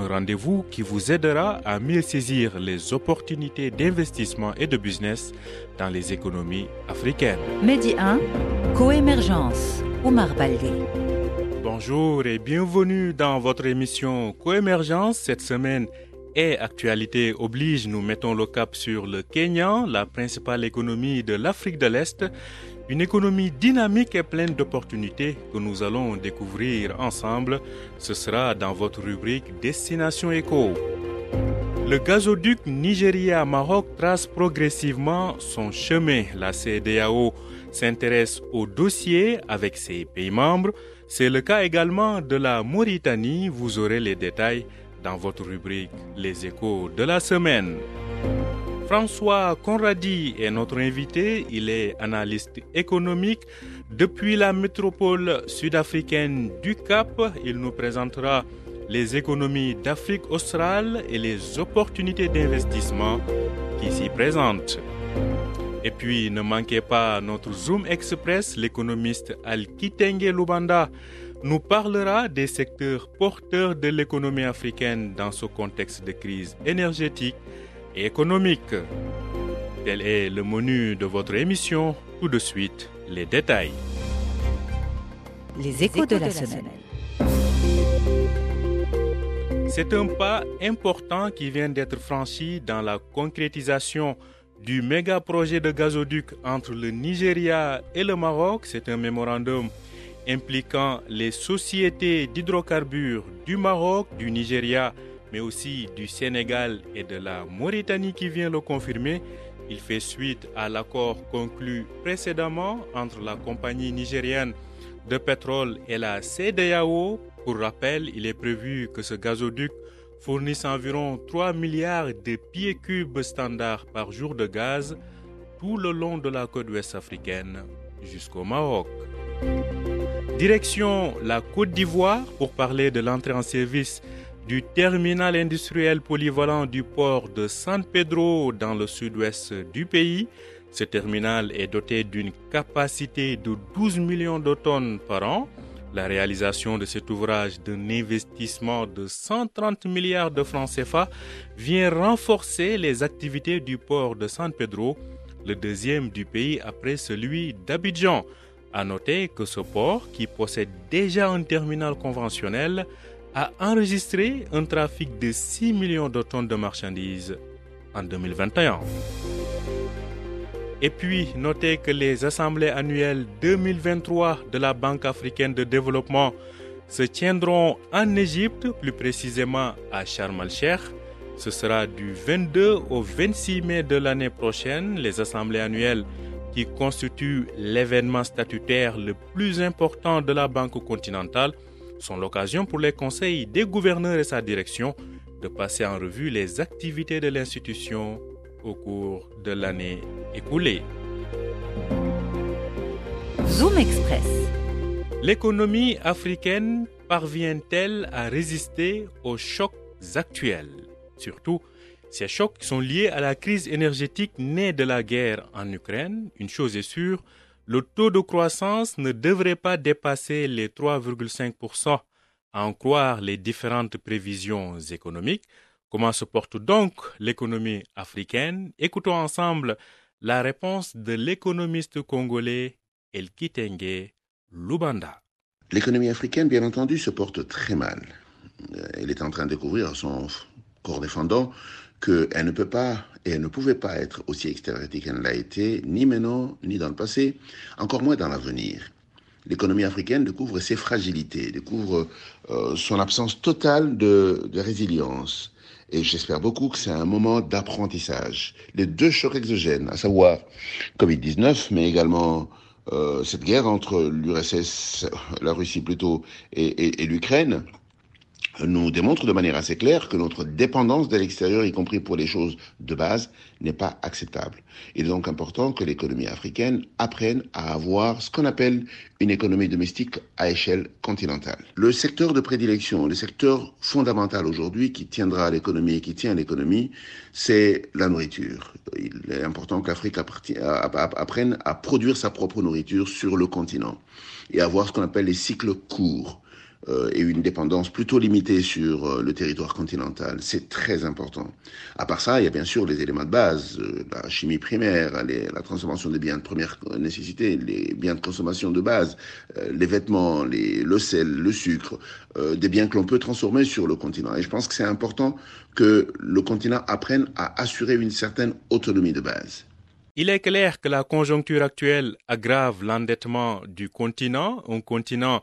un rendez-vous qui vous aidera à mieux saisir les opportunités d'investissement et de business dans les économies africaines. Medi 1, Coémergence, Omar Baldé. Bonjour et bienvenue dans votre émission Coémergence cette semaine. Et actualité oblige, nous mettons le cap sur le Kenya, la principale économie de l'Afrique de l'Est, une économie dynamique et pleine d'opportunités que nous allons découvrir ensemble. Ce sera dans votre rubrique Destination Éco. Le gazoduc Nigeria-Maroc trace progressivement son chemin. La CDAO s'intéresse au dossier avec ses pays membres. C'est le cas également de la Mauritanie. Vous aurez les détails dans votre rubrique Les échos de la semaine. François Conradi est notre invité. Il est analyste économique depuis la métropole sud-africaine du Cap. Il nous présentera les économies d'Afrique australe et les opportunités d'investissement qui s'y présentent. Et puis, ne manquez pas notre Zoom Express, l'économiste Al-Kitenge Lubanda nous parlera des secteurs porteurs de l'économie africaine dans ce contexte de crise énergétique et économique. Tel est le menu de votre émission. Tout de suite, les détails. Les échos de la semaine. C'est un pas important qui vient d'être franchi dans la concrétisation du méga projet de gazoduc entre le Nigeria et le Maroc. C'est un mémorandum impliquant les sociétés d'hydrocarbures du Maroc, du Nigeria, mais aussi du Sénégal et de la Mauritanie qui vient le confirmer. Il fait suite à l'accord conclu précédemment entre la compagnie nigérienne de pétrole et la CDAO. Pour rappel, il est prévu que ce gazoduc fournisse environ 3 milliards de pieds cubes standards par jour de gaz tout le long de la côte ouest africaine jusqu'au Maroc. Direction la Côte d'Ivoire pour parler de l'entrée en service du terminal industriel polyvalent du port de San Pedro dans le sud-ouest du pays. Ce terminal est doté d'une capacité de 12 millions de tonnes par an. La réalisation de cet ouvrage d'un investissement de 130 milliards de francs CFA vient renforcer les activités du port de San Pedro, le deuxième du pays après celui d'Abidjan. À noter que ce port, qui possède déjà un terminal conventionnel, a enregistré un trafic de 6 millions de tonnes de marchandises en 2021. Et puis, notez que les assemblées annuelles 2023 de la Banque africaine de développement se tiendront en Égypte, plus précisément à Sharm el-Sheikh. Ce sera du 22 au 26 mai de l'année prochaine. Les assemblées annuelles qui constituent l'événement statutaire le plus important de la Banque continentale, sont l'occasion pour les conseils des gouverneurs et sa direction de passer en revue les activités de l'institution au cours de l'année écoulée. Zoom Express. L'économie africaine parvient-elle à résister aux chocs actuels? Surtout, ces chocs sont liés à la crise énergétique née de la guerre en Ukraine. Une chose est sûre, le taux de croissance ne devrait pas dépasser les 3,5%, à en croire les différentes prévisions économiques. Comment se porte donc l'économie africaine? Écoutons ensemble la réponse de l'économiste congolais El Kitenge Lubanda. L'économie africaine, bien entendu, se porte très mal. Elle est en train de découvrir son corps défendant qu'elle ne peut pas et elle ne pouvait pas être aussi extravertie qu'elle l'a été, ni maintenant, ni dans le passé, encore moins dans l'avenir. L'économie africaine découvre ses fragilités, découvre euh, son absence totale de, de résilience. Et j'espère beaucoup que c'est un moment d'apprentissage. Les deux chocs exogènes, à savoir Covid-19, mais également euh, cette guerre entre l'URSS, la Russie plutôt, et, et, et l'Ukraine, nous démontre de manière assez claire que notre dépendance de l'extérieur, y compris pour les choses de base, n'est pas acceptable. Il est donc important que l'économie africaine apprenne à avoir ce qu'on appelle une économie domestique à échelle continentale. Le secteur de prédilection, le secteur fondamental aujourd'hui qui tiendra à l'économie et qui tient à l'économie, c'est la nourriture. Il est important que l'Afrique apprenne à produire sa propre nourriture sur le continent et avoir ce qu'on appelle les cycles courts euh, et une dépendance plutôt limitée sur euh, le territoire continental. C'est très important. À part ça, il y a bien sûr les éléments de base, euh, la chimie primaire, la transformation des biens de première nécessité, les biens de consommation de base, les vêtements, le sel, le sucre, des biens que l'on peut transformer sur le continent. Et je pense que c'est important que le continent apprenne à assurer une certaine autonomie de base. Il est clair que la conjoncture actuelle aggrave l'endettement du continent, un continent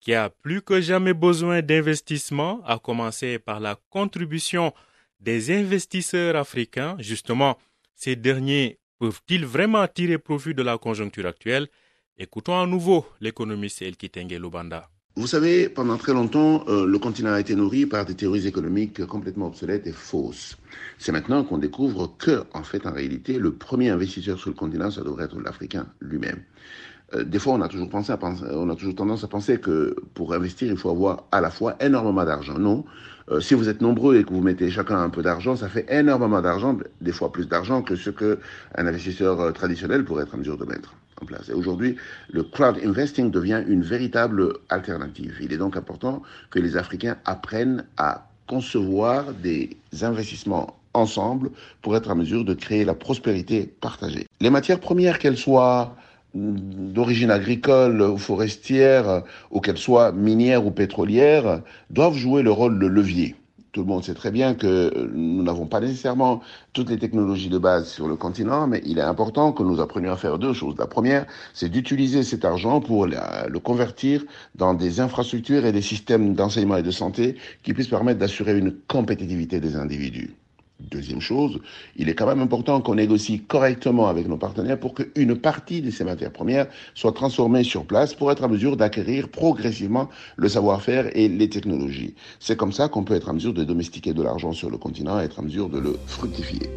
qui a plus que jamais besoin d'investissements, à commencer par la contribution des investisseurs africains. Justement, ces derniers peuvent-ils vraiment tirer profit de la conjoncture actuelle? Écoutons à nouveau l'économiste Elkitenge Lubanda. Vous savez, pendant très longtemps, euh, le continent a été nourri par des théories économiques complètement obsolètes et fausses. C'est maintenant qu'on découvre que, en fait, en réalité, le premier investisseur sur le continent, ça devrait être l'Africain lui-même. Euh, des fois, on a toujours pensé à penser, on a toujours tendance à penser que pour investir, il faut avoir à la fois énormément d'argent. Non. Euh, si vous êtes nombreux et que vous mettez chacun un peu d'argent, ça fait énormément d'argent, des fois plus d'argent que ce que un investisseur euh, traditionnel pourrait être en mesure de mettre en place. Et aujourd'hui, le crowd investing devient une véritable alternative. Il est donc important que les Africains apprennent à concevoir des investissements ensemble pour être en mesure de créer la prospérité partagée. Les matières premières, qu'elles soient d'origine agricole ou forestière, ou qu'elles soient minières ou pétrolières, doivent jouer le rôle de levier. Tout le monde sait très bien que nous n'avons pas nécessairement toutes les technologies de base sur le continent, mais il est important que nous apprenions à faire deux choses. La première, c'est d'utiliser cet argent pour le convertir dans des infrastructures et des systèmes d'enseignement et de santé qui puissent permettre d'assurer une compétitivité des individus. Deuxième chose, il est quand même important qu'on négocie correctement avec nos partenaires pour qu'une partie de ces matières premières soit transformée sur place pour être en mesure d'acquérir progressivement le savoir-faire et les technologies. C'est comme ça qu'on peut être en mesure de domestiquer de l'argent sur le continent et être en mesure de le fructifier.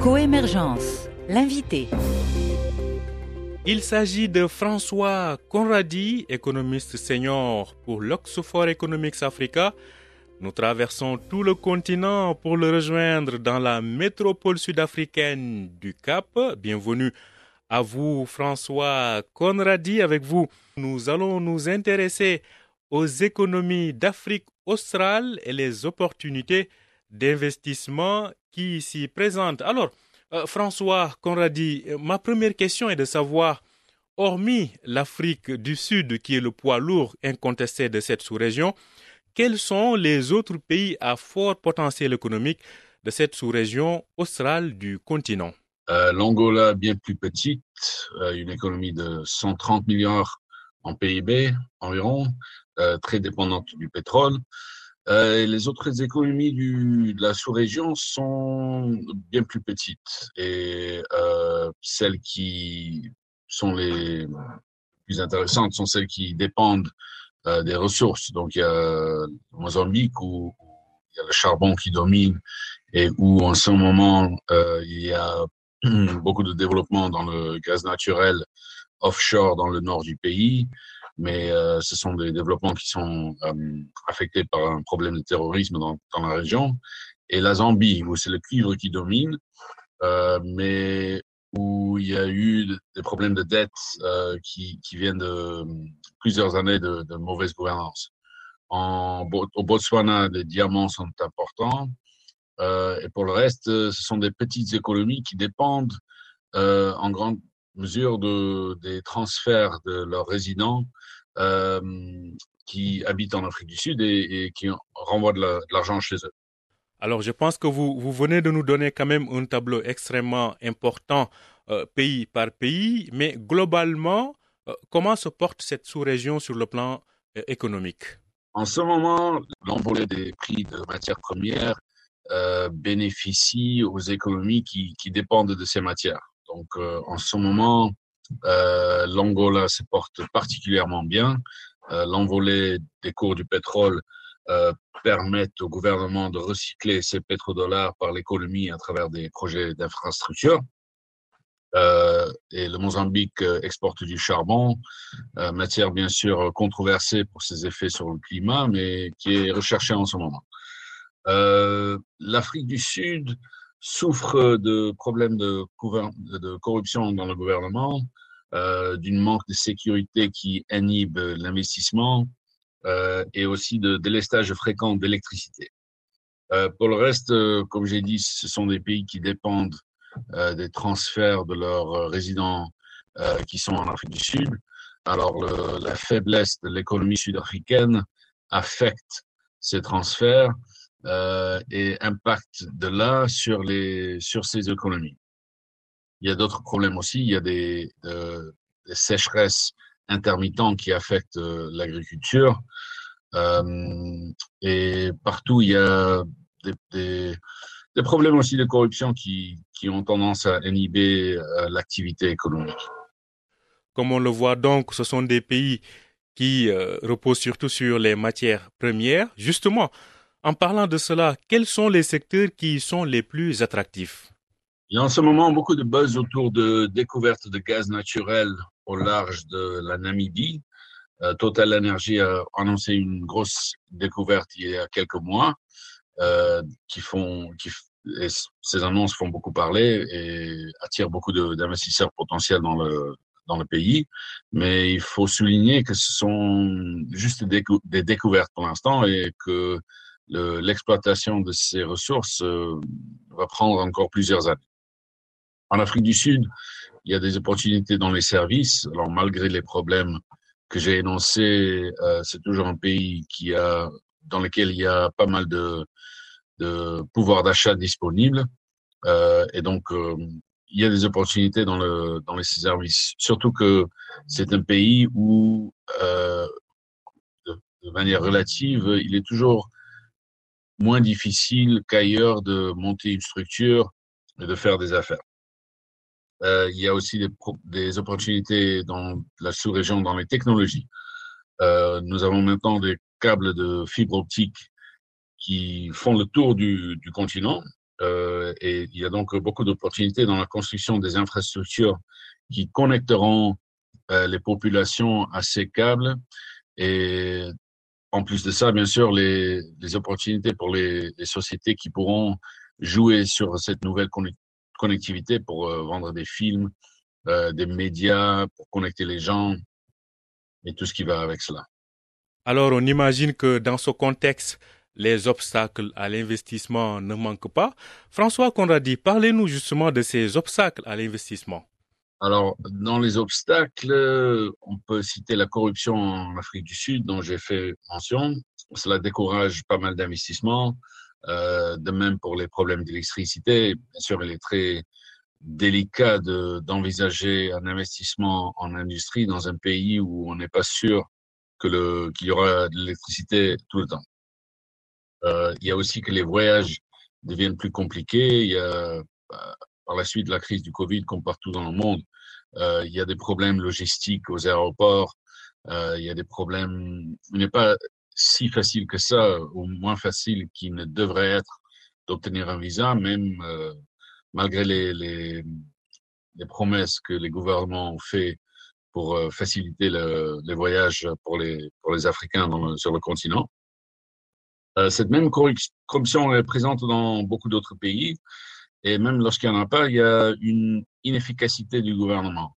Coémergence, l'invité. Il s'agit de François Conradi, économiste senior pour l'Oxford Economics Africa. Nous traversons tout le continent pour le rejoindre dans la métropole sud-africaine du Cap. Bienvenue à vous, François Conradi. Avec vous, nous allons nous intéresser aux économies d'Afrique australe et les opportunités d'investissement qui s'y présentent. Alors, euh, François Conradi, euh, ma première question est de savoir, hormis l'Afrique du Sud, qui est le poids lourd incontesté de cette sous-région, quels sont les autres pays à fort potentiel économique de cette sous-région australe du continent? Euh, L'Angola, bien plus petite, une économie de 130 milliards en PIB environ, très dépendante du pétrole. Euh, les autres économies du, de la sous-région sont bien plus petites et euh, celles qui sont les plus intéressantes sont celles qui dépendent euh, des ressources. Donc il y a Mozambique où, il y a le charbon qui domine et où en ce moment euh, il y a beaucoup de développement dans le gaz naturel offshore dans le nord du pays mais euh, ce sont des développements qui sont euh, affectés par un problème de terrorisme dans, la région. Et la Zambie, où c'est le cuivre qui domine, euh, mais où il y a eu des problèmes de dette qui, viennent de plusieurs années de, mauvaise gouvernance. Au Botswana, les diamants sont importants. Et pour le reste, ce sont des petites économies qui dépendent en grande mesure de, des transferts de leurs résidents euh, qui habitent en Afrique du Sud et, et qui renvoient de l'argent chez eux. Alors, je pense que vous, vous venez de nous donner quand même un tableau extrêmement important euh, pays par pays, mais globalement, euh, comment se porte cette sous-région sur le plan économique? En ce moment, l'envolée des prix de matières premières bénéficie aux économies qui, qui dépendent de ces matières. Donc, euh, en ce moment, Euh, L'Angola se porte particulièrement bien. Euh, L'envolée des cours du pétrole permettent au gouvernement de recycler ses pétrodollars par l'économie à travers des projets d'infrastructure. Et le Mozambique exporte du charbon, matière bien sûr controversée pour ses effets sur le climat, mais qui est recherchée en ce moment. L'Afrique du Sud souffre de problèmes de, corruption dans le gouvernement, euh, d'une manque de sécurité qui inhibe l'investissement euh, et aussi de délestage fréquent d'électricité. Euh, pour le reste, comme j'ai dit, ce sont des pays qui dépendent des transferts de leurs résidents qui sont en Afrique du Sud. Alors, la faiblesse de l'économie sud-africaine affecte ces transferts euh, et impacte de là sur, les, sur ces économies. Il y a d'autres problèmes aussi. Il y a des, de, des sécheresses intermittentes qui affectent l'agriculture. Euh, et partout, il y a des, des, problèmes aussi de corruption qui, qui ont tendance à inhiber euh, l'activité économique. Comme on le voit donc, ce sont des pays qui euh, reposent surtout sur les matières premières. Justement, en parlant de cela, quels sont les secteurs qui sont les plus attractifs? Il y a en ce moment beaucoup de buzz autour de découvertes de gaz naturel au large de la Namibie. Euh, Total Energy a annoncé une grosse découverte il y a quelques mois euh, qui font, qui, et ces annonces font beaucoup parler et attirent beaucoup d'investisseurs potentiels dans le, dans le pays. Mais il faut souligner que ce sont juste des, des découvertes pour l'instant et que l'exploitation de ces ressources euh, va prendre encore plusieurs années. En Afrique du Sud, il y a des opportunités dans les services. Alors malgré les problèmes que j'ai énoncés, euh, c'est toujours un pays qui a dans lequel il y a pas mal de de pouvoir d'achat disponible. Euh, et donc, il y a des opportunités dans, le, dans les services. Surtout que c'est un pays où, de, manière relative, il est toujours moins difficile qu'ailleurs de monter une structure et de faire des affaires. Euh, il y a aussi des, des opportunités dans la sous-région dans les technologies. Euh, nous avons maintenant des câbles de fibre optique qui font le tour du, du continent. Euh, et il y a donc beaucoup d'opportunités dans la construction des infrastructures qui connecteront euh, les populations à ces câbles. Et en plus de ça, bien sûr, les, opportunités pour les, les, sociétés qui pourront jouer sur cette nouvelle connectivité pour euh, vendre des films, euh, des médias, pour connecter les gens et tout ce qui va avec cela. Alors, on imagine que dans ce contexte, les obstacles à l'investissement ne manquent pas. François Conradi, parlez-nous justement de ces obstacles à l'investissement. Alors, dans les obstacles, on peut citer la corruption en Afrique du Sud, dont j'ai fait mention. Cela décourage pas mal d'investissements. Euh, de même pour les problèmes d'électricité. Bien sûr, il est très délicat d'envisager de, un investissement en industrie dans un pays où on n'est pas sûr qu'il qu y aura de l'électricité tout le temps. Euh, il y a aussi que les voyages deviennent plus compliqués. Il y a, bah, par la suite de la crise du Covid, comme partout dans le monde, euh, il y a des problèmes logistiques aux aéroports. Euh, il y a des problèmes. Il n'est pas si facile que ça, ou moins facile qu'il ne devrait être d'obtenir un visa, même euh, malgré les, les, les, promesses que les gouvernements ont fait pour euh, faciliter le, les voyages pour les, pour les Africains dans le, sur le continent. Euh, cette même corruption est présente dans beaucoup d'autres pays. Et même lorsqu'il n'y en a pas, il y a une inefficacité du gouvernement.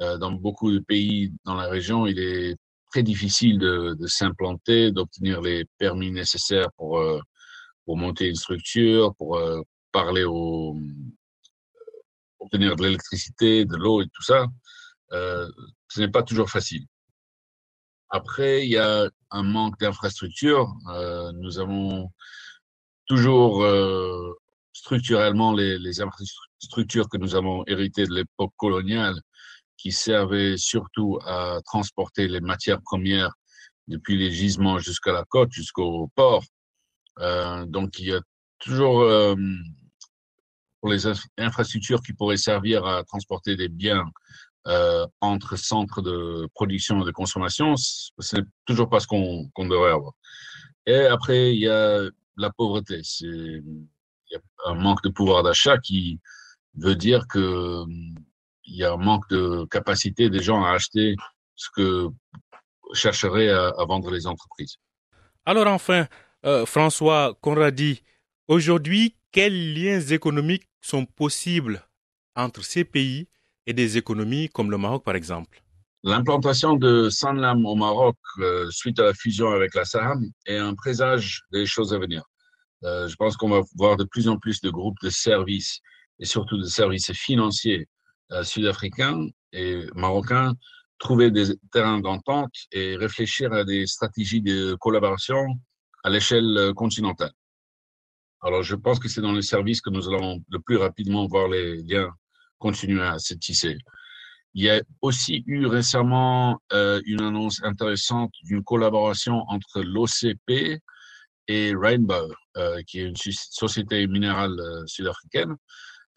Euh, dans beaucoup de pays dans la région, il est très difficile de, de s'implanter, d'obtenir les permis nécessaires pour, euh, pour monter une structure, pour euh, parler au, obtenir de l'électricité, de l'eau et tout ça. Euh, ce n'est pas toujours facile. Après, il y a un manque d'infrastructures. Euh, nous avons toujours euh, structurellement les, infrastructures que nous avons héritées de l'époque coloniale qui servaient surtout à transporter les matières premières depuis les gisements jusqu'à la côte, jusqu'au port. Euh, donc, il y a toujours euh, pour les infrastructures qui pourraient servir à transporter des biens euh, entre centres de production et de consommation, ce n'est toujours pas ce qu'on devrait avoir. Et après, il y a la pauvreté. Y a un manque de pouvoir d'achat qui veut dire que il y a un manque de capacité des gens à acheter ce que chercheraient à, vendre les entreprises. Alors enfin, euh, François Conradi, aujourd'hui, quels liens économiques sont possibles entre ces pays et des économies comme le Maroc, par exemple? L'implantation de Sanlam au Maroc euh, suite à la fusion avec la Saham est un présage des choses à venir. Euh, je pense qu'on va voir de plus en plus de groupes de services et surtout de services financiers euh, sud-africains et marocains trouver des terrains d'entente et réfléchir à des stratégies de collaboration à l'échelle continentale. Alors, je pense que c'est dans les services que nous allons le plus rapidement voir les liens continuer à se tisser. Il y a aussi eu récemment euh, une annonce intéressante d'une collaboration entre l'OCP et Rainbow, euh, qui est une société minérale euh, sud-africaine.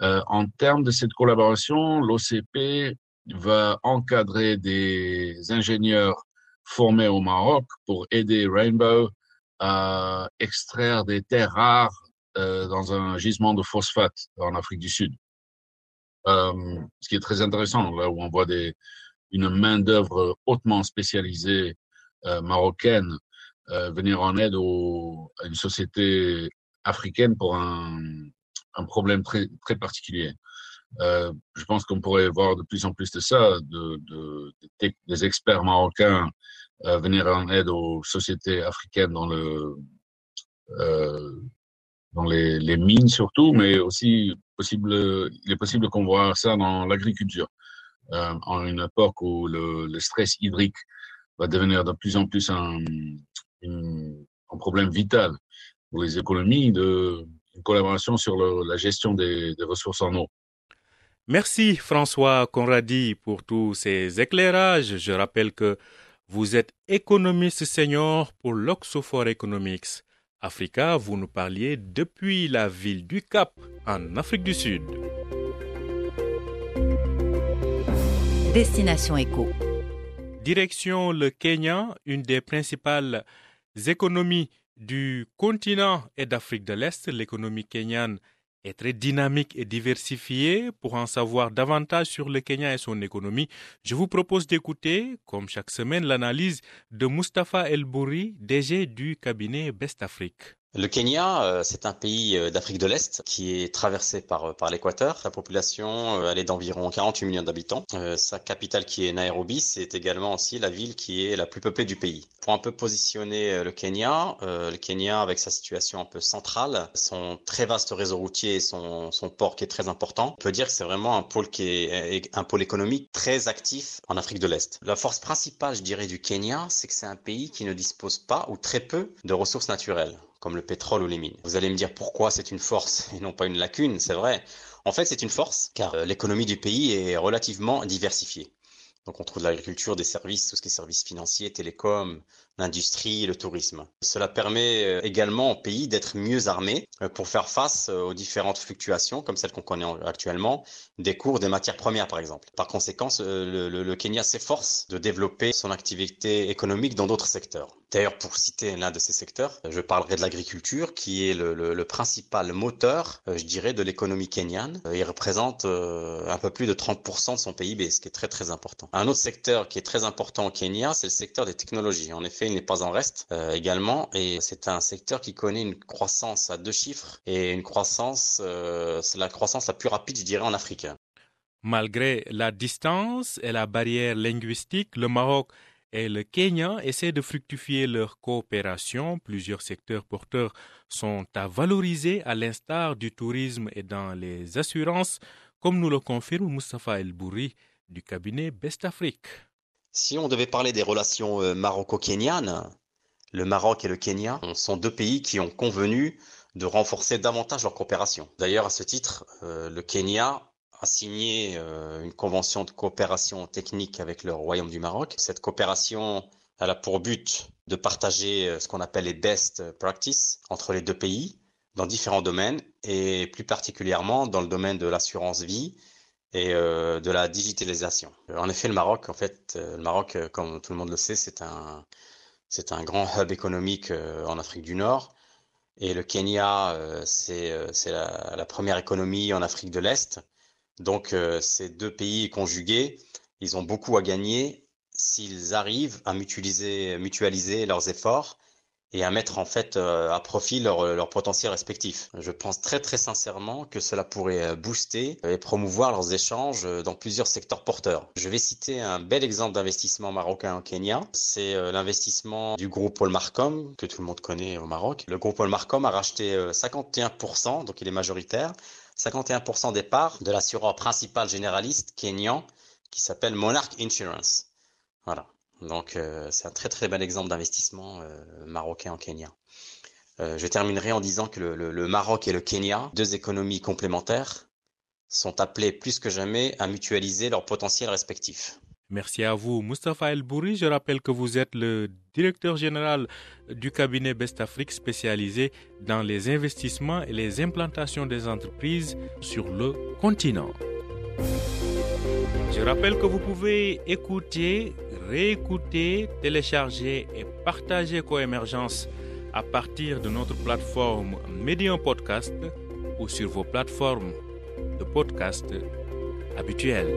Euh, en termes de cette collaboration, l'OCP va encadrer des ingénieurs formés au Maroc pour aider Rainbow à extraire des terres rares euh, dans un gisement de phosphate en Afrique du Sud. Euh, ce qui est très intéressant, là où on voit une main-d'œuvre hautement spécialisée euh, marocaine euh, venir en aide au, à une société africaine pour un, un problème très, très particulier. Euh, je pense qu'on pourrait voir de plus en plus de ça, de, de, de des experts marocains euh, venir en aide aux sociétés africaines dans le euh, dans les, les, mines surtout, mais aussi possible, il est possible qu'on voit ça dans l'agriculture. Euh, en une époque où le, le, stress hydrique va devenir de plus en plus un, une, un problème vital pour les économies, de une collaboration sur le, la gestion des, des, ressources en eau. Merci François Conradi pour tous ces éclairages. Je rappelle que vous êtes économiste senior pour l'Oxford Economics. Africa, vous nous parliez depuis la ville du Cap en Afrique du Sud. Destination Éco. Direction le Kenya, une des principales économies du continent et d'Afrique de l'Est. L'économie kenyane est très dynamique et diversifiée. Pour en savoir davantage sur le Kenya et son économie, je vous propose d'écouter, comme chaque semaine, l'analyse de Mustapha El Bouri, DG du cabinet Best Afrique. Le Kenya, euh, c'est un pays euh, d'Afrique de l'Est qui est traversé par, euh, l'équateur. Sa population, elle est d'environ 48 millions d'habitants. Sa capitale qui est Nairobi, c'est également aussi la ville qui est la plus peuplée du pays. Pour un peu positionner le Kenya, le Kenya avec sa situation un peu centrale, son très vaste réseau routier, son, son port qui est très important, on peut dire que c'est vraiment un pôle qui est un pôle économique très actif en Afrique de l'Est. La force principale, je dirais, du Kenya, c'est que c'est un pays qui ne dispose pas ou très peu de ressources naturelles comme le pétrole ou les mines. Vous allez me dire pourquoi c'est une force et non pas une lacune, c'est vrai. En fait, c'est une force car euh, l'économie du pays est relativement diversifiée. Donc on trouve de l'agriculture, des services, tout ce qui est services financiers, télécoms, l'industrie, le tourisme. Cela permet euh, également au pays d'être mieux armé euh, pour faire face aux différentes fluctuations comme celles qu'on connaît actuellement, des cours des matières premières par exemple. Par conséquent, le, Kenya s'efforce de développer son activité économique dans d'autres secteurs. D'ailleurs, pour citer l'un de ces secteurs, je parlerai de l'agriculture, qui est le, le, principal moteur, euh, je dirais, de l'économie kenyane. Euh, il représente euh, un peu plus de 30% de son PIB, ce qui est très très important. Un autre secteur qui est très important au Kenya, c'est le secteur des technologies. En effet, n'est pas en reste euh, également, et c'est un secteur qui connaît une croissance à deux chiffres et une croissance, euh, c'est la croissance la plus rapide, je dirais, en Afrique. Malgré la distance et la barrière linguistique, le Maroc et le Kenya essaient de fructifier leur coopération. Plusieurs secteurs porteurs sont à valoriser, à l'instar du tourisme et dans les assurances, comme nous le confirme Mustafa El Bouri du cabinet Best Afrique. Si on devait parler des relations euh, maroco-kenyanes, le Maroc et le Kenya sont deux pays qui ont convenu de renforcer davantage leur coopération. D'ailleurs, à ce titre, euh, le Kenya a signé euh, une convention de coopération technique avec le Royaume du Maroc. Cette coopération elle a pour but de partager ce qu'on appelle les best practices entre les deux pays dans différents domaines et plus particulièrement dans le domaine de l'assurance vie et de la digitalisation. En effet, le Maroc, en fait, le Maroc, comme tout le monde le sait, c'est un, c'est un grand hub économique en Afrique du Nord. Et le Kenya, c'est la, la, première économie en Afrique de l'Est. Donc, ces deux pays conjugués, ils ont beaucoup à gagner s'ils arrivent à mutualiser, mutualiser leurs efforts et à mettre en fait euh, à profit leur, euh, leur potentiel respectif. Je pense très très sincèrement que cela pourrait euh, booster et promouvoir leurs échanges dans plusieurs secteurs porteurs. Je vais citer un bel exemple d'investissement marocain en Kenya. C'est l'investissement du groupe Paul Marcom, que tout le monde connaît au Maroc. Le groupe Paul Marcom a racheté 51%, donc il est majoritaire, 51% des parts de l'assureur principal généraliste kenyan qui s'appelle Monarch Insurance. Voilà. Donc euh, c'est un très très bel exemple d'investissement euh, marocain en Kenya. Euh, je terminerai en disant que le, Maroc et le Kenya, deux économies complémentaires, sont appelés plus que jamais à mutualiser leurs potentiels respectifs. Merci à vous, Mustafa El Bouri. Je rappelle que vous êtes le directeur général du cabinet Best Afrique spécialisé dans les investissements et les implantations des entreprises sur le continent. Je rappelle que vous pouvez écouter, réécouter, télécharger et partager Coémergence à partir de notre plateforme Medium Podcast ou sur vos plateformes de podcast habituelles.